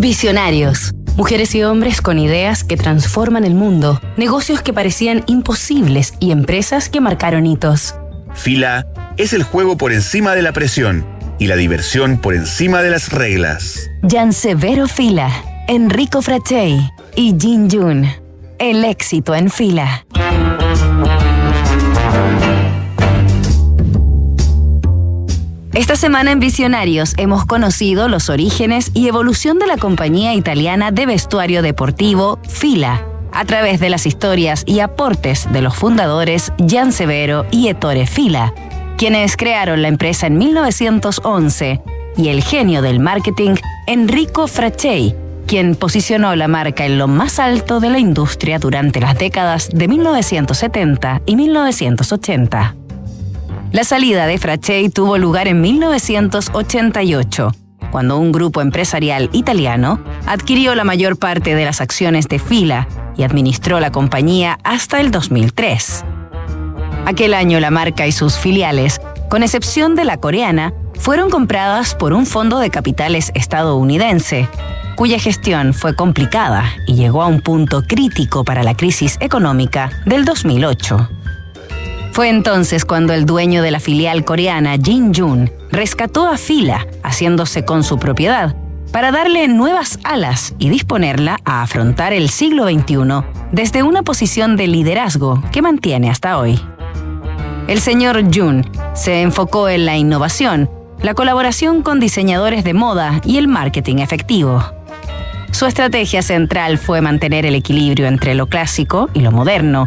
Visionarios. Mujeres y hombres con ideas que transforman el mundo, negocios que parecían imposibles y empresas que marcaron hitos. Fila es el juego por encima de la presión y la diversión por encima de las reglas. Jan Severo Fila, Enrico Frachey y Jin Jun. El éxito en fila. Esta semana en Visionarios hemos conocido los orígenes y evolución de la compañía italiana de vestuario deportivo Fila, a través de las historias y aportes de los fundadores Gian Severo y Ettore Fila, quienes crearon la empresa en 1911, y el genio del marketing Enrico Frachey, quien posicionó la marca en lo más alto de la industria durante las décadas de 1970 y 1980. La salida de Frachey tuvo lugar en 1988, cuando un grupo empresarial italiano adquirió la mayor parte de las acciones de Fila y administró la compañía hasta el 2003. Aquel año la marca y sus filiales, con excepción de la coreana, fueron compradas por un fondo de capitales estadounidense, cuya gestión fue complicada y llegó a un punto crítico para la crisis económica del 2008. Fue entonces cuando el dueño de la filial coreana, Jin Jun, rescató a Fila, haciéndose con su propiedad, para darle nuevas alas y disponerla a afrontar el siglo XXI desde una posición de liderazgo que mantiene hasta hoy. El señor Jun se enfocó en la innovación, la colaboración con diseñadores de moda y el marketing efectivo. Su estrategia central fue mantener el equilibrio entre lo clásico y lo moderno,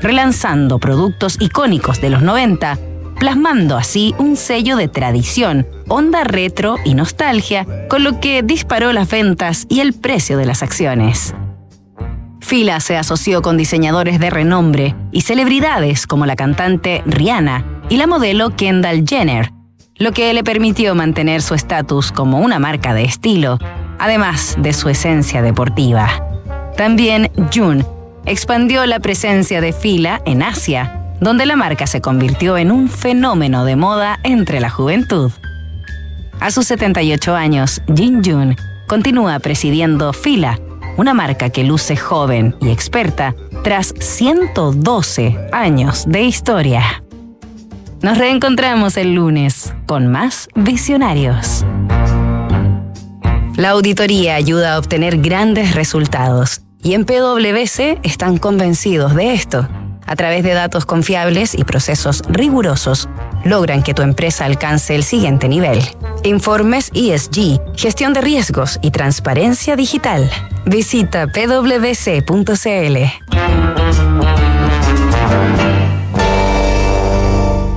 relanzando productos icónicos de los 90, plasmando así un sello de tradición, onda retro y nostalgia, con lo que disparó las ventas y el precio de las acciones. Fila se asoció con diseñadores de renombre y celebridades como la cantante Rihanna y la modelo Kendall Jenner, lo que le permitió mantener su estatus como una marca de estilo, además de su esencia deportiva. También June expandió la presencia de Fila en Asia, donde la marca se convirtió en un fenómeno de moda entre la juventud. A sus 78 años, Jin Jun continúa presidiendo Fila, una marca que luce joven y experta tras 112 años de historia. Nos reencontramos el lunes con más visionarios. La auditoría ayuda a obtener grandes resultados y en PwC están convencidos de esto. A través de datos confiables y procesos rigurosos, logran que tu empresa alcance el siguiente nivel. Informes ESG, gestión de riesgos y transparencia digital. Visita pwc.cl.